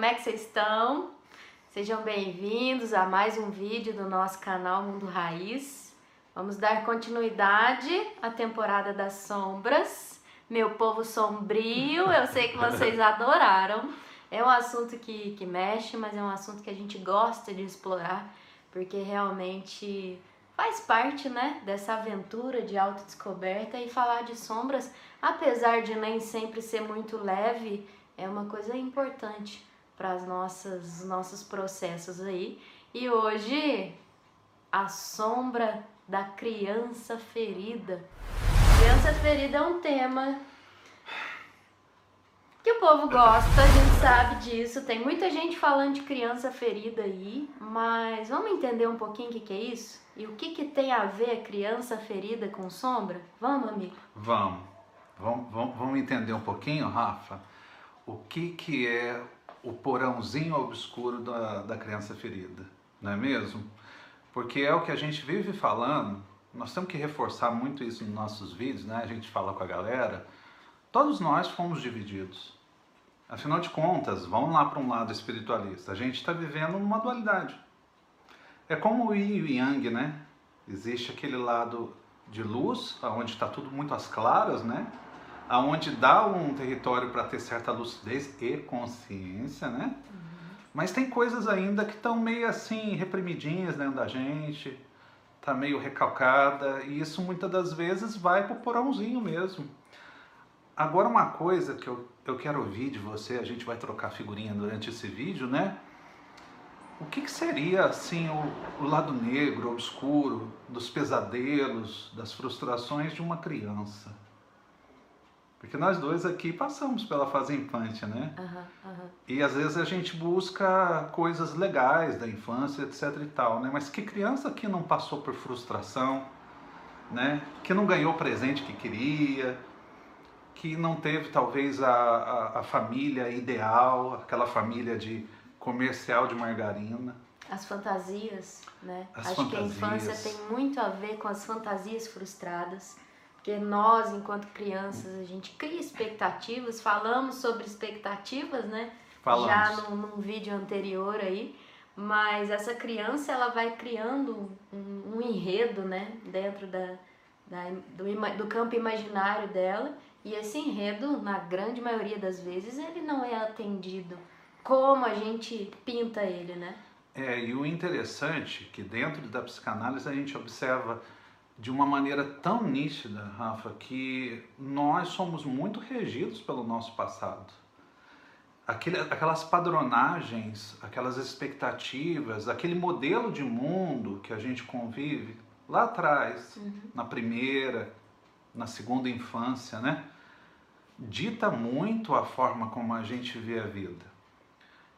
Como é que vocês estão? Sejam bem-vindos a mais um vídeo do nosso canal Mundo Raiz. Vamos dar continuidade à temporada das sombras. Meu povo sombrio, eu sei que vocês adoraram. É um assunto que, que mexe, mas é um assunto que a gente gosta de explorar, porque realmente faz parte né, dessa aventura de autodescoberta e falar de sombras, apesar de nem sempre ser muito leve, é uma coisa importante para nossas nossos processos aí. E hoje a sombra da criança ferida. Criança ferida é um tema que o povo gosta, a gente sabe disso. Tem muita gente falando de criança ferida aí, mas vamos entender um pouquinho o que, que é isso? E o que, que tem a ver criança ferida com sombra? Vamos, amigo? Vamos. Vamos, vamos, vamos entender um pouquinho, Rafa, o que, que é o porãozinho obscuro da, da criança ferida, não é mesmo? Porque é o que a gente vive falando, nós temos que reforçar muito isso nos nossos vídeos, né? A gente fala com a galera, todos nós fomos divididos. Afinal de contas, vamos lá para um lado espiritualista, a gente está vivendo numa dualidade. É como o yin e o yang, né? Existe aquele lado de luz, onde está tudo muito às claras, né? Aonde dá um território para ter certa lucidez e consciência, né? Uhum. Mas tem coisas ainda que estão meio assim reprimidinhas dentro da gente, tá meio recalcada e isso muitas das vezes vai pro porãozinho mesmo. Agora uma coisa que eu, eu quero ouvir de você, a gente vai trocar figurinha durante esse vídeo, né? O que, que seria assim o, o, lado negro, obscuro, dos pesadelos, das frustrações de uma criança? Porque nós dois aqui passamos pela fase infante, né? Uhum, uhum. E às vezes a gente busca coisas legais da infância, etc e tal, né? Mas que criança que não passou por frustração, né? Que não ganhou o presente que queria, que não teve talvez a, a, a família ideal, aquela família de comercial de margarina. As fantasias, né? As Acho fantasias. que a infância tem muito a ver com as fantasias frustradas. Porque nós, enquanto crianças, a gente cria expectativas, falamos sobre expectativas, né? Falamos. Já num, num vídeo anterior aí. Mas essa criança, ela vai criando um, um enredo, né? Dentro da, da, do, do campo imaginário dela. E esse enredo, na grande maioria das vezes, ele não é atendido como a gente pinta ele, né? É, e o interessante é que dentro da psicanálise a gente observa de uma maneira tão nítida, Rafa, que nós somos muito regidos pelo nosso passado. Aquele, aquelas padronagens, aquelas expectativas, aquele modelo de mundo que a gente convive lá atrás, uhum. na primeira, na segunda infância, né? Dita muito a forma como a gente vê a vida.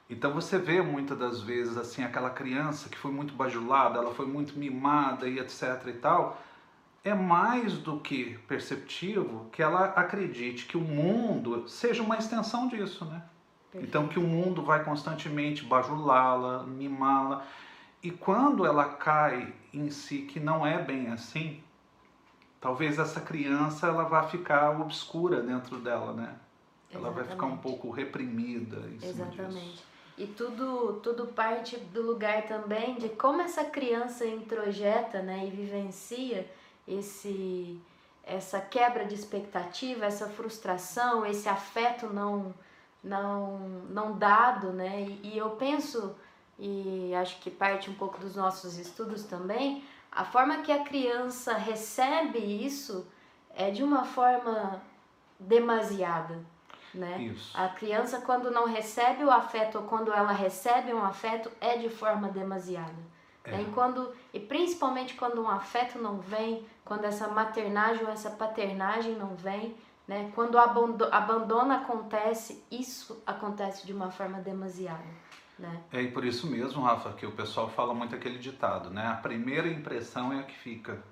Então você vê muitas das vezes assim aquela criança que foi muito bajulada, ela foi muito mimada e etc e tal, é mais do que perceptivo que ela acredite que o mundo seja uma extensão disso, né? Perfeito. Então que o mundo vai constantemente bajulá-la, mimá-la. E quando ela cai em si que não é bem assim, talvez essa criança ela vá ficar obscura dentro dela, né? Ela vai ficar um pouco reprimida em Exatamente. cima disso. E tudo, tudo parte do lugar também de como essa criança introjeta né, e vivencia esse, essa quebra de expectativa, essa frustração, esse afeto não, não, não dado. Né? E, e eu penso, e acho que parte um pouco dos nossos estudos também, a forma que a criança recebe isso é de uma forma demasiada né? Isso. A criança quando não recebe o afeto ou quando ela recebe um afeto é de forma demasiada. É. Né? E, quando, e principalmente quando um afeto não vem, quando essa maternagem ou essa paternagem não vem, né? Quando o abandono acontece, isso acontece de uma forma demasiada. Né? É e por isso mesmo, Rafa, que o pessoal fala muito aquele ditado, né? A primeira impressão é a que fica.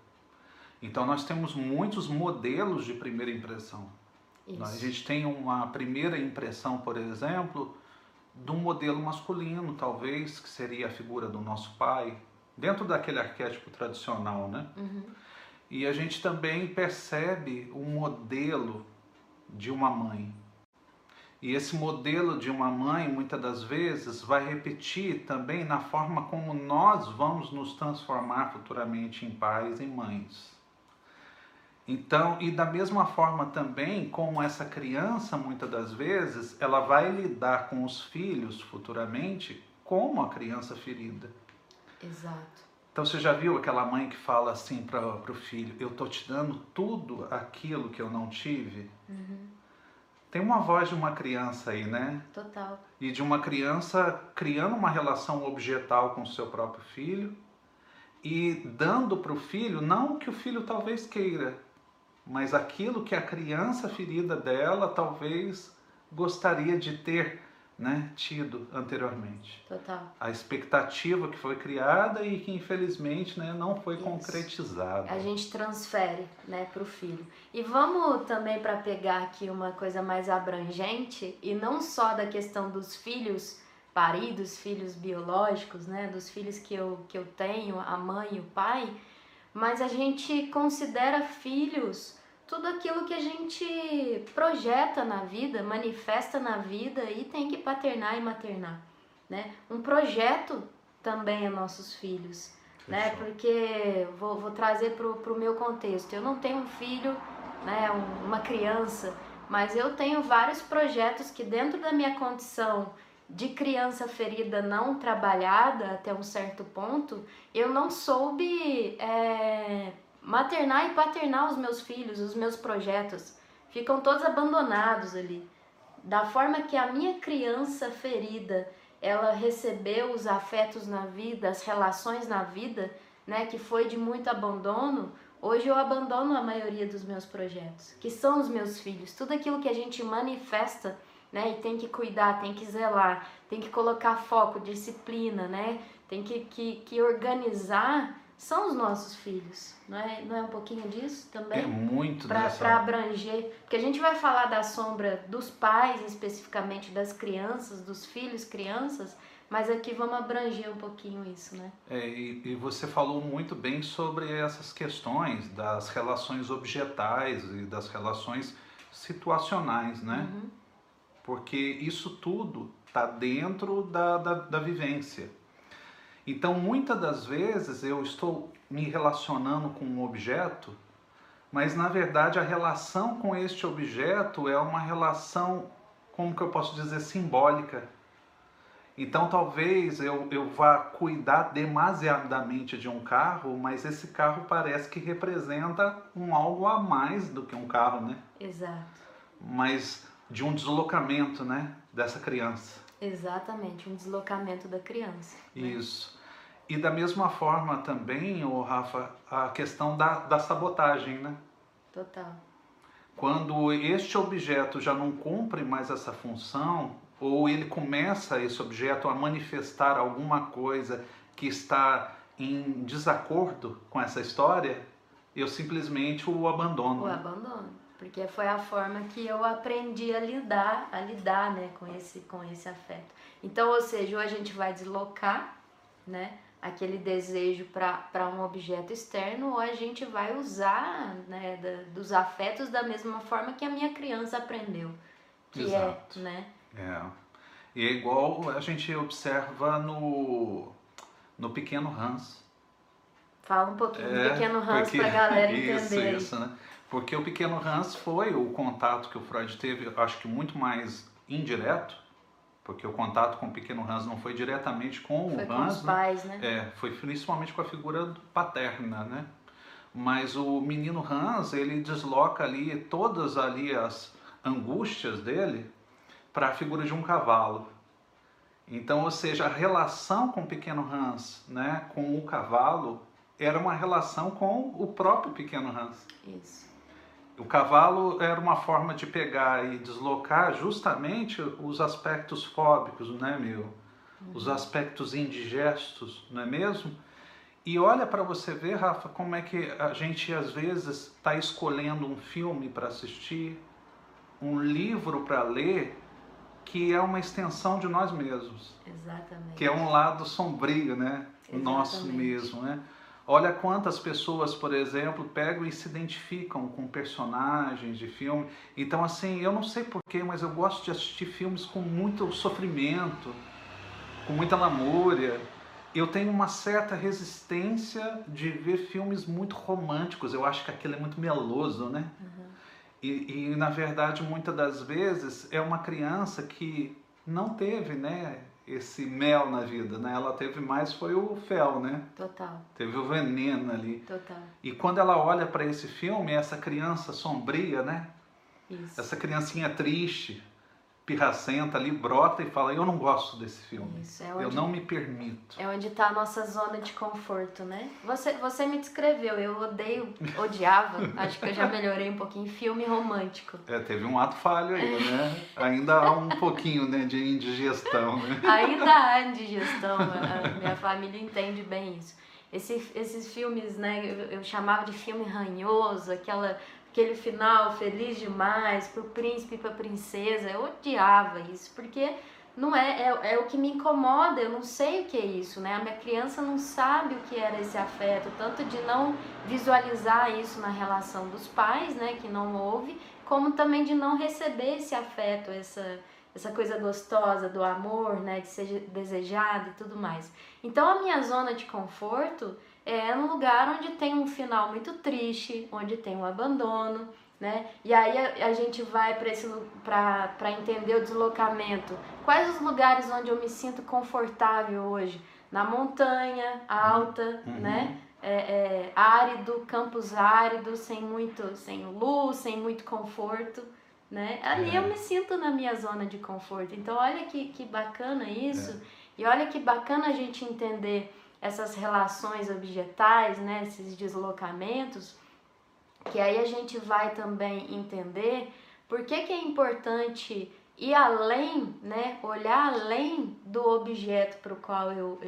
Então nós temos muitos modelos de primeira impressão. Isso. A gente tem uma primeira impressão, por exemplo, de um modelo masculino, talvez, que seria a figura do nosso pai, dentro daquele arquétipo tradicional, né? Uhum. E a gente também percebe o modelo de uma mãe. E esse modelo de uma mãe, muitas das vezes, vai repetir também na forma como nós vamos nos transformar futuramente em pais e mães. Então, e da mesma forma também, como essa criança, muitas das vezes, ela vai lidar com os filhos futuramente como a criança ferida. Exato. Então, você já viu aquela mãe que fala assim para o filho: Eu tô te dando tudo aquilo que eu não tive? Uhum. Tem uma voz de uma criança aí, né? Total. E de uma criança criando uma relação objetal com o seu próprio filho e dando para o filho, não o que o filho talvez queira, mas aquilo que a criança ferida dela talvez gostaria de ter né, tido anteriormente. Total. A expectativa que foi criada e que infelizmente né, não foi Isso. concretizada. A gente transfere né, para o filho. E vamos também para pegar aqui uma coisa mais abrangente e não só da questão dos filhos paridos, filhos biológicos, né, dos filhos que eu, que eu tenho, a mãe e o pai, mas a gente considera filhos tudo aquilo que a gente projeta na vida, manifesta na vida e tem que paternar e maternar, né? Um projeto também é nossos filhos, né? Porque vou, vou trazer para o meu contexto. Eu não tenho um filho, né? Um, uma criança, mas eu tenho vários projetos que dentro da minha condição de criança ferida não trabalhada até um certo ponto, eu não soube é, maternar e paternar os meus filhos, os meus projetos. Ficam todos abandonados ali. Da forma que a minha criança ferida, ela recebeu os afetos na vida, as relações na vida, né, que foi de muito abandono, hoje eu abandono a maioria dos meus projetos, que são os meus filhos. Tudo aquilo que a gente manifesta, né, e tem que cuidar, tem que zelar, tem que colocar foco, disciplina, né, tem que, que, que organizar são os nossos filhos, não é, não é um pouquinho disso também? É muito Para dessa... abranger, porque a gente vai falar da sombra dos pais, especificamente das crianças, dos filhos, crianças, mas aqui vamos abranger um pouquinho isso, né? É, e, e você falou muito bem sobre essas questões das relações objetais e das relações situacionais, né? Uhum. Porque isso tudo está dentro da, da, da vivência. Então, muitas das vezes eu estou me relacionando com um objeto, mas na verdade a relação com este objeto é uma relação, como que eu posso dizer, simbólica. Então talvez eu, eu vá cuidar demasiadamente de um carro, mas esse carro parece que representa um algo a mais do que um carro, né? Exato. Mas de um deslocamento, né, dessa criança. Exatamente, um deslocamento da criança. Né? Isso. E da mesma forma também, o Rafa, a questão da, da sabotagem, né? Total. Quando este objeto já não cumpre mais essa função, ou ele começa esse objeto a manifestar alguma coisa que está em desacordo com essa história, eu simplesmente o abandono. O né? abandono, porque foi a forma que eu aprendi a lidar, a lidar, né, com esse com esse afeto. Então, ou seja, ou a gente vai deslocar, né, aquele desejo para um objeto externo, ou a gente vai usar né, da, dos afetos da mesma forma que a minha criança aprendeu. Que é, Exato. é, né? É. E é igual a gente observa no, no Pequeno Hans. Fala um pouquinho é, do Pequeno Hans para a galera entender. Isso, né? Porque o Pequeno Hans foi o contato que o Freud teve, acho que muito mais indireto, porque o contato com o pequeno Hans não foi diretamente com foi o com Hans, os pais, né? É, foi principalmente com a figura paterna, né? Mas o menino Hans, ele desloca ali todas ali as angústias dele para a figura de um cavalo. Então, ou seja, a relação com o pequeno Hans, né, com o cavalo, era uma relação com o próprio pequeno Hans. Isso. O cavalo era uma forma de pegar e deslocar justamente os aspectos fóbicos, né, meu? Uhum. Os aspectos indigestos, não é mesmo? E olha para você ver, Rafa, como é que a gente às vezes está escolhendo um filme para assistir, um livro para ler, que é uma extensão de nós mesmos. Exatamente. Que é um lado sombrio, né? Exatamente. Nosso mesmo, né? Olha quantas pessoas, por exemplo, pegam e se identificam com personagens de filme. Então, assim, eu não sei porquê, mas eu gosto de assistir filmes com muito sofrimento, com muita lamúria. Eu tenho uma certa resistência de ver filmes muito românticos. Eu acho que aquilo é muito meloso, né? Uhum. E, e, na verdade, muitas das vezes, é uma criança que não teve, né? Esse mel na vida, né? Ela teve mais foi o fel, né? Total. Teve o veneno ali. Total. E quando ela olha para esse filme, essa criança sombria, né? Isso. Essa criancinha triste, pirracenta ali brota e fala: Eu não gosto desse filme. Isso, é onde, eu não me permito. É onde está a nossa zona de conforto, né? Você, você me descreveu, eu odeio, odiava, acho que eu já melhorei um pouquinho, filme romântico. É, teve um ato falho aí, né? Ainda há um pouquinho né, de indigestão, né? Ainda há indigestão, a minha família entende bem isso. Esse, esses filmes, né, eu, eu chamava de filme ranhoso, aquela aquele final feliz demais pro príncipe e pra princesa. Eu odiava isso, porque não é, é, é, o que me incomoda, eu não sei o que é isso, né? A minha criança não sabe o que era esse afeto, tanto de não visualizar isso na relação dos pais, né, que não houve, como também de não receber esse afeto, essa essa coisa gostosa do amor, né, de ser desejado e tudo mais. Então a minha zona de conforto é no lugar onde tem um final muito triste, onde tem um abandono, né? E aí a, a gente vai para entender o deslocamento. Quais os lugares onde eu me sinto confortável hoje? Na montanha alta, uhum. né? É, é, árido, campos áridos, sem muito, sem luz, sem muito conforto, né? Ali é. eu me sinto na minha zona de conforto. Então olha que, que bacana isso. É. E olha que bacana a gente entender essas relações objetais, né, esses deslocamentos, que aí a gente vai também entender por que, que é importante ir além, né, olhar além do objeto para o qual eu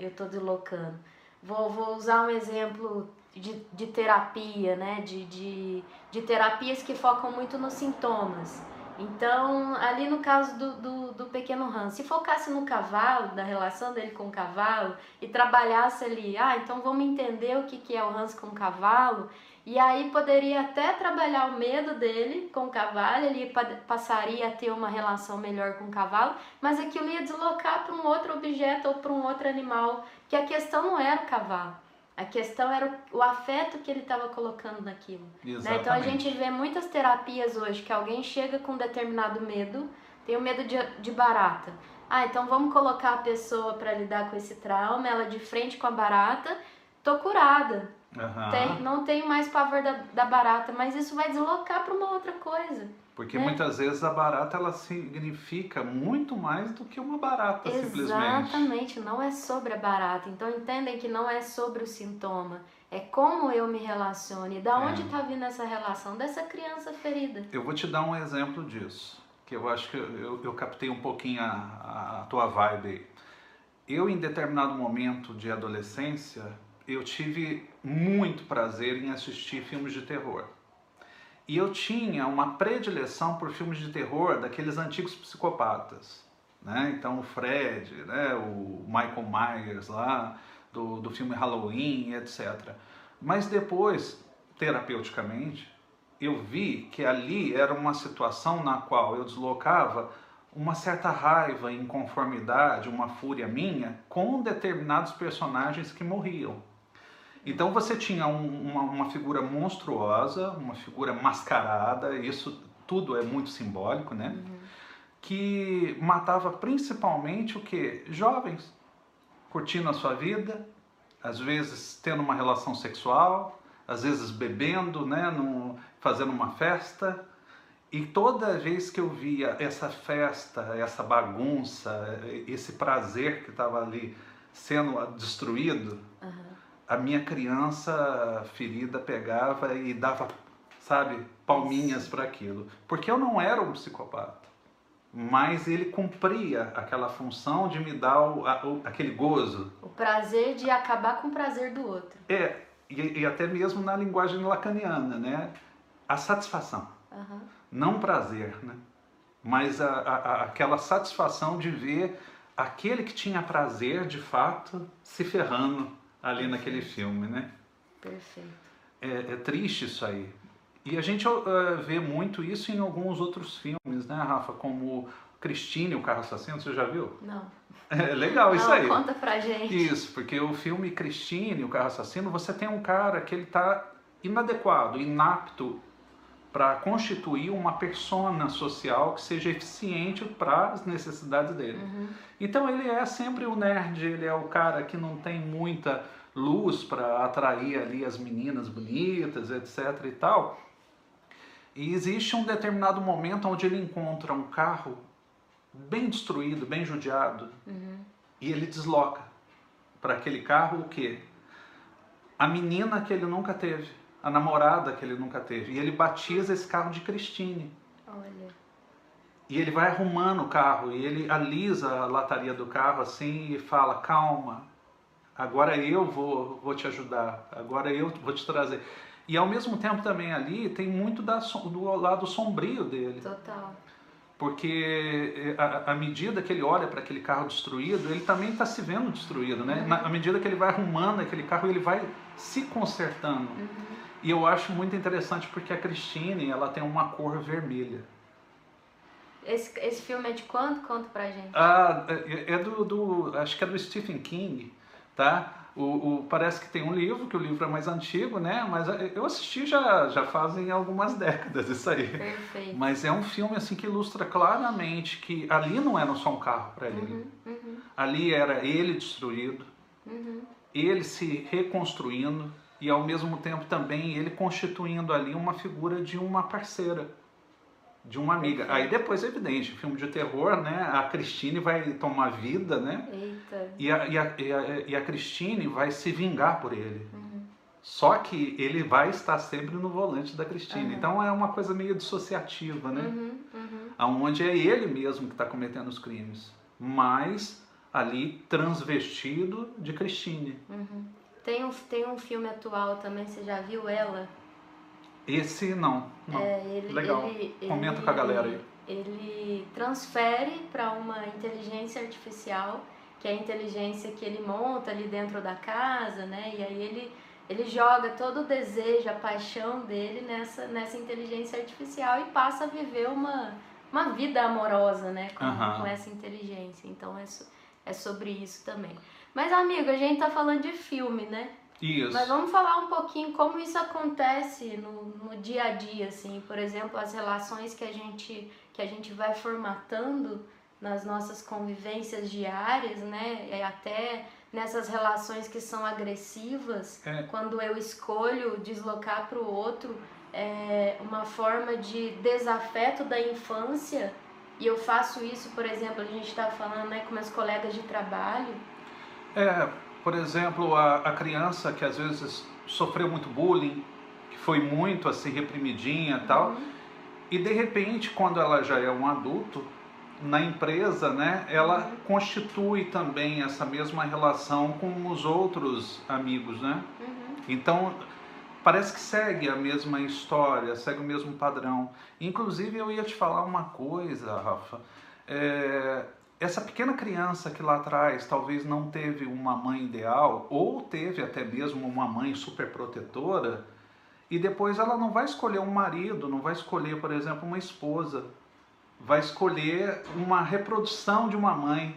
estou eu, eu deslocando. Vou, vou usar um exemplo de, de terapia, né, de, de, de terapias que focam muito nos sintomas. Então, ali no caso do, do, do, pequeno Hans, se focasse no cavalo, da relação dele com o cavalo, e trabalhasse ali, ah, então vamos entender o que, que é o Hans com o cavalo, e aí poderia até trabalhar o medo dele com o cavalo, ele passaria a ter uma relação melhor com o cavalo, mas aquilo ia deslocar para um outro objeto ou para um outro animal, que a questão não era o cavalo. A questão era o, o afeto que ele estava colocando naquilo. Né? Então a gente vê muitas terapias hoje que alguém chega com determinado medo, tem o medo de, de barata. Ah, então vamos colocar a pessoa para lidar com esse trauma, ela de frente com a barata, tô curada. Uhum. Tem, não tenho mais pavor da, da barata, mas isso vai deslocar para uma outra coisa. Porque né? muitas vezes a barata ela significa muito mais do que uma barata Exatamente, simplesmente. Exatamente, não é sobre a barata. Então entendem que não é sobre o sintoma, é como eu me relaciono e da é. onde está vindo essa relação dessa criança ferida. Eu vou te dar um exemplo disso, que eu acho que eu, eu captei um pouquinho a, a tua vibe. Eu em determinado momento de adolescência, eu tive muito prazer em assistir filmes de terror. E eu tinha uma predileção por filmes de terror daqueles antigos psicopatas. Né? Então o Fred, né? o Michael Myers lá, do, do filme Halloween, etc. Mas depois, terapeuticamente, eu vi que ali era uma situação na qual eu deslocava uma certa raiva, inconformidade, uma fúria minha com determinados personagens que morriam. Então você tinha um, uma, uma figura monstruosa, uma figura mascarada, isso tudo é muito simbólico, né? Uhum. Que matava principalmente o que? Jovens, curtindo a sua vida, às vezes tendo uma relação sexual, às vezes bebendo, né? Fazendo uma festa. E toda vez que eu via essa festa, essa bagunça, esse prazer que estava ali sendo destruído, uhum a minha criança ferida pegava e dava, sabe, palminhas para aquilo. Porque eu não era um psicopata, mas ele cumpria aquela função de me dar o, a, o, aquele gozo. O prazer de acabar com o prazer do outro. É, e, e até mesmo na linguagem lacaniana, né? A satisfação. Uhum. Não prazer, né? Mas a, a, aquela satisfação de ver aquele que tinha prazer de fato se ferrando ali naquele filme, né? Perfeito. É, é triste isso aí. E a gente uh, vê muito isso em alguns outros filmes, né, Rafa? Como Christine, o Carro Assassino, você já viu? Não. É legal isso Não, aí. conta pra gente. Isso, porque o filme Christine, o Carro Assassino, você tem um cara que ele tá inadequado, inapto para constituir uma persona social que seja eficiente para as necessidades dele. Uhum. Então ele é sempre o nerd, ele é o cara que não tem muita luz para atrair ali as meninas bonitas, etc e tal. E existe um determinado momento onde ele encontra um carro bem destruído, bem judiado, Uhum. e ele desloca para aquele carro o quê? A menina que ele nunca teve, a namorada que ele nunca teve. E ele batiza esse carro de Christine. Olha. E ele vai arrumando o carro e ele alisa a lataria do carro assim e fala: calma, agora eu vou, vou te ajudar, agora eu vou te trazer. E ao mesmo tempo também ali tem muito da, do lado sombrio dele. Total. Porque à à medida que ele olha para aquele carro destruído, ele também está se vendo destruído, né? Na, à medida que ele vai arrumando aquele carro, ele vai se consertando. E eu acho muito interessante porque a Christine, ela tem uma cor vermelha. Esse, esse filme é de quanto? Conta pra gente. Ah, é é do, do- acho que é do Stephen King, tá? O, o- parece que tem um livro, que o livro é mais antigo, né? Mas eu assisti já, já fazem algumas décadas isso aí. Perfeito. Mas é um filme assim que ilustra claramente que ali não era só um carro para ele. Uhum, uhum, Ali era ele destruído, uhum. ele se reconstruindo e ao mesmo tempo também ele constituindo ali uma figura de uma parceira, de uma amiga. Aí depois é evidente, filme de terror, né? A Christine vai tomar vida, né? Eita. E a, e a, e a, e a Christine vai se vingar por ele. Uhum. Só que ele vai estar sempre no volante da Christine. Uhum. Então é uma coisa meio dissociativa, né? Uhum, uhum. Aonde é ele mesmo que está cometendo os crimes, mas ali transvestido de Christine. Uhum. Tem, um, tem um filme atual também, você já viu ela? Esse não, não. É, ele, Legal. ele- Comenta ele- com a galera aí. Ele transfere para uma inteligência artificial, que é a inteligência que ele monta ali dentro da casa, né? E aí ele, ele joga todo o desejo, a paixão dele nessa, nessa inteligência artificial e passa a viver uma, uma vida amorosa, né? Com, Aham. com essa inteligência. Então é, so- é sobre isso também. Mas, amigo, a gente tá falando de filme, né? Isso. Mas vamos falar um pouquinho como isso acontece no, no dia a dia, assim, por exemplo, as relações que a gente que a gente vai formatando nas nossas convivências diárias, né? E até nessas relações que são agressivas, É. quando eu escolho deslocar para o outro é, uma forma de desafeto da infância e eu faço isso, por exemplo, a gente está falando né, com meus colegas de trabalho, É, por exemplo, a, a criança que às vezes sofreu muito bullying, que foi muito assim reprimidinha e tal, e de repente, quando ela já é um adulto, na empresa, né, ela constitui também essa mesma relação com os outros amigos, né? Uhum. Então, parece que segue a mesma história, segue o mesmo padrão. Inclusive, eu ia te falar uma coisa, Rafa. É, essa pequena criança que lá atrás talvez não teve uma mãe ideal, ou teve até mesmo uma mãe super protetora, e depois ela não vai escolher um marido, não vai escolher, por exemplo, uma esposa, vai escolher uma reprodução de uma mãe.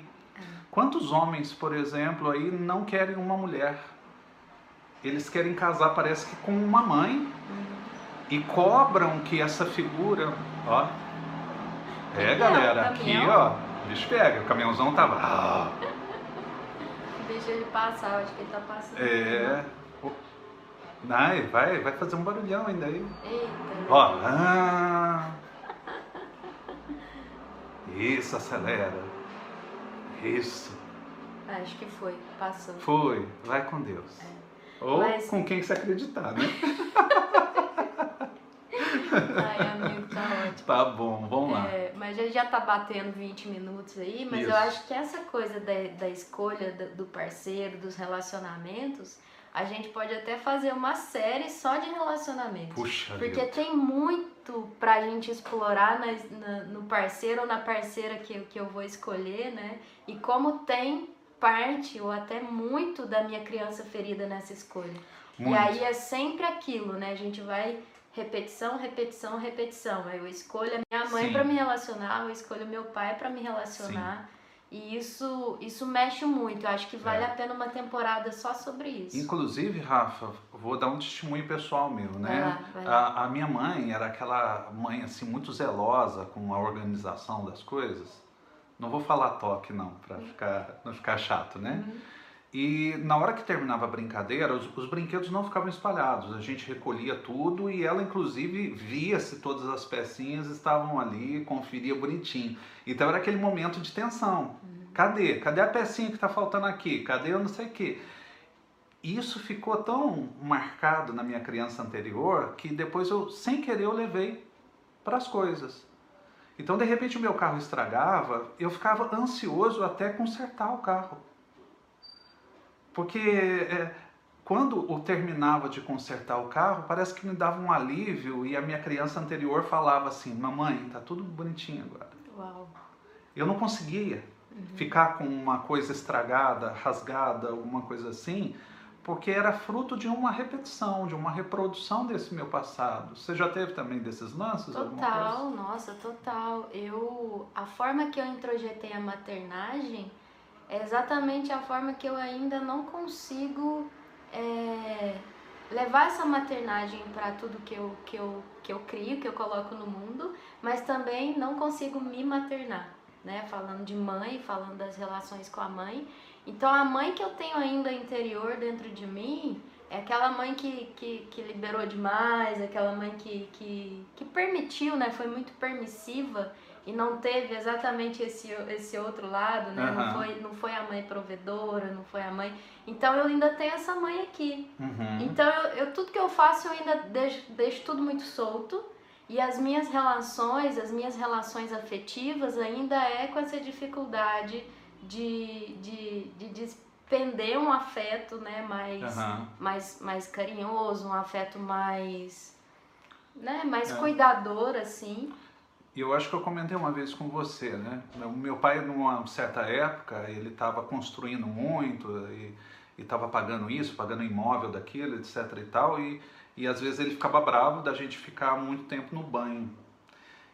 Quantos homens, por exemplo, aí não querem uma mulher? Eles querem casar, parece que com uma mãe e cobram que essa figura, ó. É, galera, aqui, caminhão. ó, o bicho pega, o caminhãozão tava. ah, Deixa ele passar, eu acho que ele tá passando. É. Vai, vai, fazer um barulhão ainda aí. Eita. Ó. ah. Isso, acelera. Isso. Acho que foi, passou. Foi. Vai com Deus. Ou Mas- com quem você acreditar, né? Ai, amigo, tá ótimo. Tá bom, vamos lá. Mas a gente já tá batendo 20 minutos aí, mas Isso. eu acho que essa coisa da, da escolha do, do parceiro, dos relacionamentos, a gente pode até fazer uma série só de relacionamentos. Puxa Porque vida. tem muito pra gente explorar na- na- no parceiro ou na parceira que, que eu vou escolher, né? E como tem parte ou até muito da minha criança ferida nessa escolha. Muito. E aí é sempre aquilo, né? A gente vai repetição, repetição, repetição. Eu escolho a minha mãe Sim. para me relacionar, eu escolho meu pai para me relacionar. E isso, isso mexe muito. Eu acho que vale É. a pena uma temporada só sobre isso. Inclusive, Rafa, vou dar um testemunho pessoal meu, né? A, a minha mãe era aquela mãe assim muito zelosa com a organização das coisas. Não vou falar toque não, para ficar não ficar chato, né? Uhum. E na hora que terminava a brincadeira, os, os brinquedos não ficavam espalhados. A gente recolhia tudo e ela, inclusive, via se todas as pecinhas estavam ali, conferia bonitinho. Então era aquele momento de tensão. Cadê? Cadê a pecinha que está faltando aqui? Cadê eu não sei o quê? Isso ficou tão marcado na minha criança anterior que depois eu, sem querer, eu levei para as coisas. Então, de repente, o meu carro estragava, eu ficava ansioso até consertar o carro. Porque é, quando eu terminava de consertar o carro, parece que me dava um alívio e a minha criança anterior falava assim: Mamãe, tá tudo bonitinho agora. Uau. Eu não conseguia ficar com uma coisa estragada, rasgada, alguma coisa assim, porque era fruto de uma repetição, de uma reprodução desse meu passado. Você já teve também desses lances? Total, nossa, total. Eu, a forma que eu introjetei a maternagem é exatamente a forma que eu ainda não consigo é, levar essa maternagem para tudo que eu, que, eu, que eu crio, que eu coloco no mundo, mas também não consigo me maternar, né? Falando de mãe, falando das relações com a mãe. Então a mãe que eu tenho ainda interior dentro de mim é aquela mãe que, que, que liberou demais, aquela mãe que, que, que permitiu, né? Foi muito permissiva e não teve exatamente esse, esse outro lado, né? Não, Aham. foi, não foi a mãe provedora, não foi a mãe. Então eu ainda tenho essa mãe aqui. Uhum. Então eu, eu- tudo que eu faço eu ainda deixo, deixo tudo muito solto. E as minhas relações, as minhas relações afetivas ainda é com essa dificuldade de, de, de despender um afeto né, mais, Aham. mais, mais carinhoso, um afeto mais, né, mais É. cuidador, assim. Eu acho que eu comentei uma vez com você, né? O meu pai, numa certa época, ele estava construindo muito e estava pagando isso, pagando imóvel daquilo, etc e tal, e, e às vezes ele ficava bravo da gente ficar muito tempo no banho.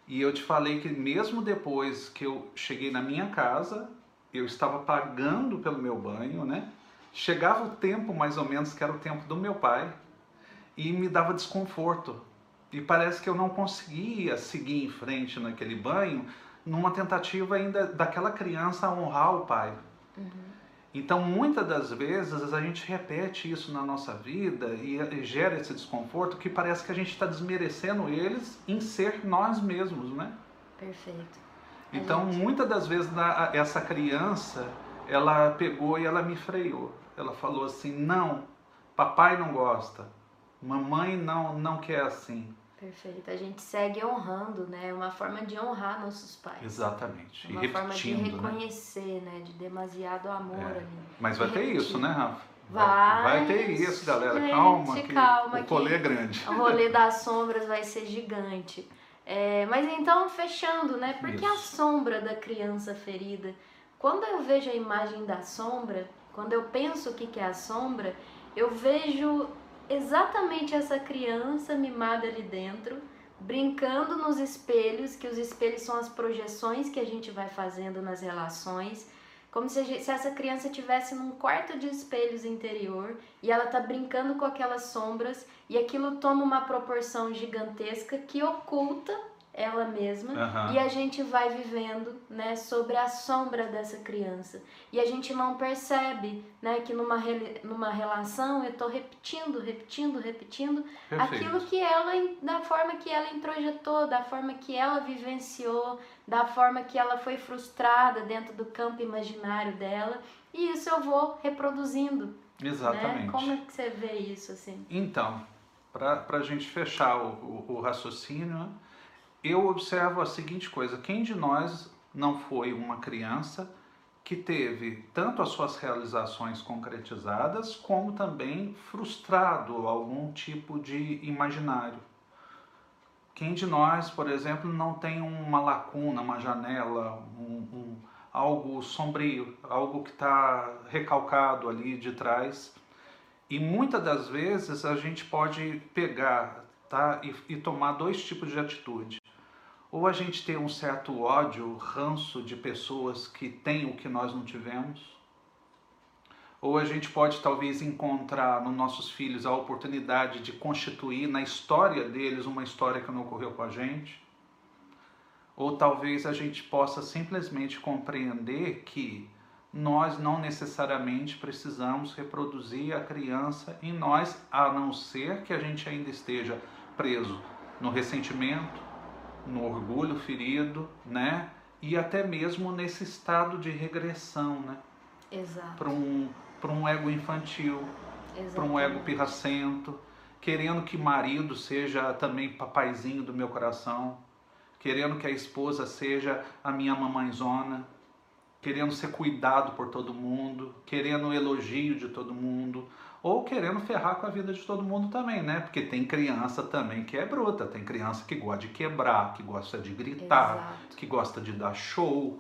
E eu te falei que mesmo depois que eu cheguei na minha casa, eu estava pagando pelo meu banho, né? Chegava o tempo mais ou menos que era o tempo do meu pai e me dava desconforto. E parece que eu não conseguia seguir em frente naquele banho numa tentativa ainda daquela criança honrar o pai. Então, muitas das vezes a gente repete isso na nossa vida e gera esse desconforto que parece que a gente está desmerecendo eles em ser nós mesmos, né? Perfeito. A Então, gente- muitas das vezes essa criança, ela pegou e ela me freou. Ela falou assim: "Não, papai não gosta. Mamãe não não quer assim". Perfeito. A gente segue honrando, né? É uma forma de honrar nossos pais. Exatamente. É E uma forma de né? reconhecer, né? De demasiado amor É. ali. Mas vai ter isso, né, Rafa? Vai, Vai ter isso, galera. gente, calma, que calma o que- rolê é grande. O rolê das sombras vai ser gigante. É, mas então, fechando, né? Porque a Isso. sombra da criança ferida, quando eu vejo a imagem da sombra, quando eu penso o que que é a sombra, eu vejo exatamente essa criança mimada ali dentro, brincando nos espelhos, que os espelhos são as projeções que a gente vai fazendo nas relações. Como se, gente- se essa criança estivesse num quarto de espelhos interior e ela tá brincando com aquelas sombras e aquilo toma uma proporção gigantesca que oculta ela mesma Aham. e a gente vai vivendo, né, sobre a sombra dessa criança. E a gente não percebe, né, que numa, rele- numa relação eu tô repetindo, repetindo, repetindo Perfeito. aquilo que ela, da forma que ela introjetou, da forma que ela vivenciou, da forma que ela foi frustrada dentro do campo imaginário dela. E isso eu vou reproduzindo, Exatamente. né? Como é que você vê isso, assim? Então, para a gente fechar o, o- o raciocínio, né, eu observo a seguinte coisa: quem de nós não foi uma criança que teve tanto as suas realizações concretizadas, como também frustrado algum tipo de imaginário? Quem de nós, por exemplo, não tem uma lacuna, uma janela, um- um- algo sombrio, algo que está recalcado ali de trás. E muitas das vezes a gente pode pegar tá, e, e tomar dois tipos de atitude. Ou a gente tem um certo ódio, ranço de pessoas que têm o que nós não tivemos, ou a gente pode talvez encontrar nos nossos filhos a oportunidade de constituir na história deles uma história que não ocorreu com a gente. Ou talvez a gente possa simplesmente compreender que nós não necessariamente precisamos reproduzir a criança em nós, a não ser que a gente ainda esteja preso no ressentimento, no orgulho ferido, né? E até mesmo nesse estado de regressão, né? Exato. Para um, um ego infantil, para um ego pirracento, querendo que marido seja também papaizinho do meu coração, querendo que a esposa seja a minha mamãezona, querendo ser cuidado por todo mundo, querendo o elogio de todo mundo, ou querendo ferrar com a vida de todo mundo também, né? Porque tem criança também que é bruta, tem criança que gosta de quebrar, que gosta de gritar, Exato. que gosta de dar show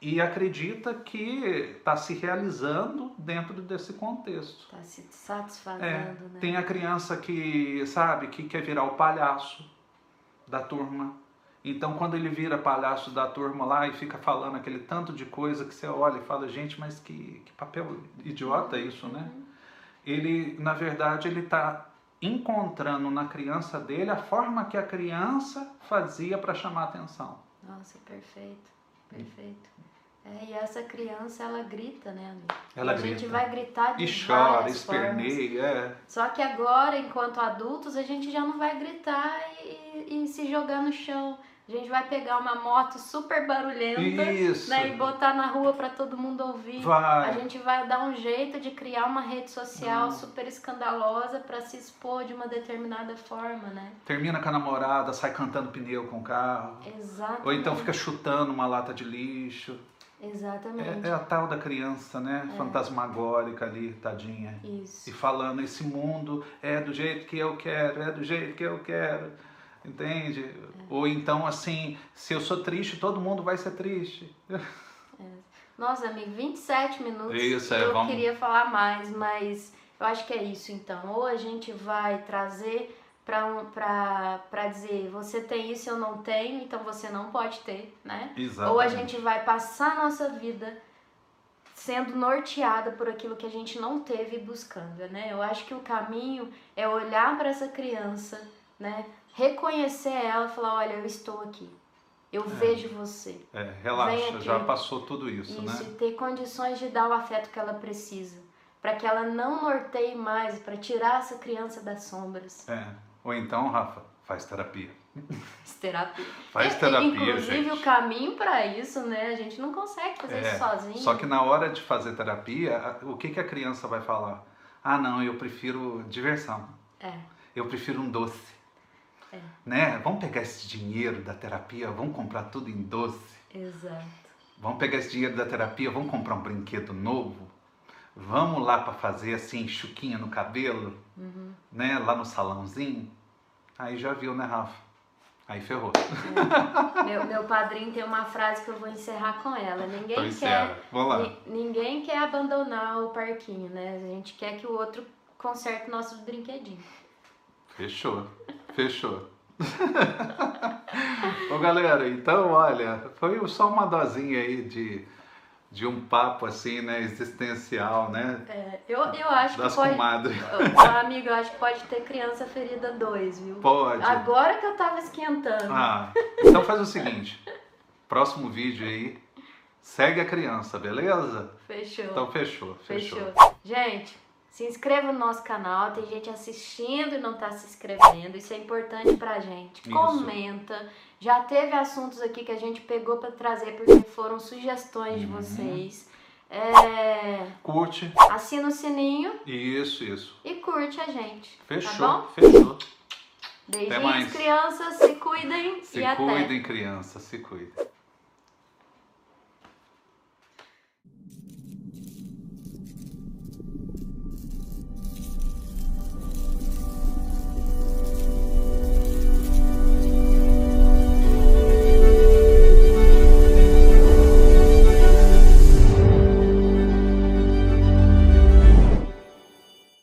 e acredita que está se realizando dentro desse contexto. Está se satisfazendo, É, né? tem a criança que, sabe, que quer virar o palhaço da turma. Então, quando ele vira palhaço da turma lá e fica falando aquele tanto de coisa que você olha e fala, gente, mas que, que papel idiota isso, né? Uhum. Ele, na verdade, ele está encontrando na criança dele a forma que a criança fazia para chamar atenção. Nossa, perfeito, perfeito. É, e essa criança, ela grita, né, amigo? Ela e a gente grita. vai gritar de E chora, esperneia, é. Só que agora, enquanto adultos, a gente já não vai gritar e, e se jogar no chão. A gente vai pegar uma moto super barulhenta Isso. né, e botar na rua para todo mundo ouvir. Vai. A gente vai dar um jeito de criar uma rede social Hum. super escandalosa para se expor de uma determinada forma, né? Termina com a namorada, sai cantando pneu com o carro. Exatamente. Ou então fica chutando uma lata de lixo. Exatamente. É, é a tal da criança, né? Fantasmagórica ali, tadinha. Isso. E falando, esse mundo é do jeito que eu quero, é do jeito que eu quero. Entende? É. Ou então, assim, se eu sou triste, todo mundo vai ser triste. Nossa, amigo, 27 minutos. Isso, é, eu vamos- queria falar mais, mas eu acho que é isso então. Ou a gente vai trazer para um, pra, pra dizer você tem isso, eu não tenho, então você não pode ter, né? Exatamente. Ou a gente vai passar a nossa vida sendo norteada por aquilo que a gente não teve buscando, né? Eu acho que o caminho é olhar para essa criança, né? Reconhecer ela e falar, olha, eu estou aqui. Eu vejo você. É, relaxa, já passou tudo isso, Isso, né? e ter condições de dar o afeto que ela precisa. Para que ela não norteie mais, para tirar essa criança das sombras. É. Ou então, Rafa, faz terapia. Terapia. Faz terapia, Inclusive, gente. o caminho para isso, né? A gente não consegue fazer isso sozinho. É, Só que na hora de fazer terapia, o que, que a criança vai falar? Ah, não, eu prefiro diversão. É, Eu prefiro um doce. É. Né? Vamos pegar esse dinheiro da terapia, vamos comprar tudo em doce. exato. Vamos pegar esse dinheiro da terapia, vamos comprar um brinquedo novo. Vamos lá para fazer assim, chuquinha no cabelo, Uhum. né? Lá no salãozinho. Aí já viu, né, Rafa? Aí ferrou. Meu, meu padrinho tem uma frase que eu vou encerrar com ela. Ninguém Pois quer. é. Lá. ni- ninguém quer abandonar o parquinho, né? A gente quer que o outro conserte nossos brinquedinhos. Fechou, fechou. Ô galera, então olha, foi só uma dosinha aí de, de um papo assim, né, existencial, né? É, eu, eu acho Das que pode. comadres. Amigo, eu acho que pode ter criança ferida 2, viu? Pode. Agora que eu tava esquentando. Ah, então faz o seguinte, próximo vídeo aí, segue a criança, beleza? Fechou. Então fechou, fechou. Fechou. Gente, se inscreva no nosso canal. Tem gente assistindo e não tá se inscrevendo. Isso é importante pra gente. Isso. Comenta. Já teve assuntos aqui que a gente pegou pra trazer porque foram sugestões de Uhum. vocês. É, Curte, assina o sininho isso, isso. e curte a gente. Fechou, Tá bom? fechou. Beijinhos, crianças. Se cuidem Se e até. cuidem, criança, se cuidem.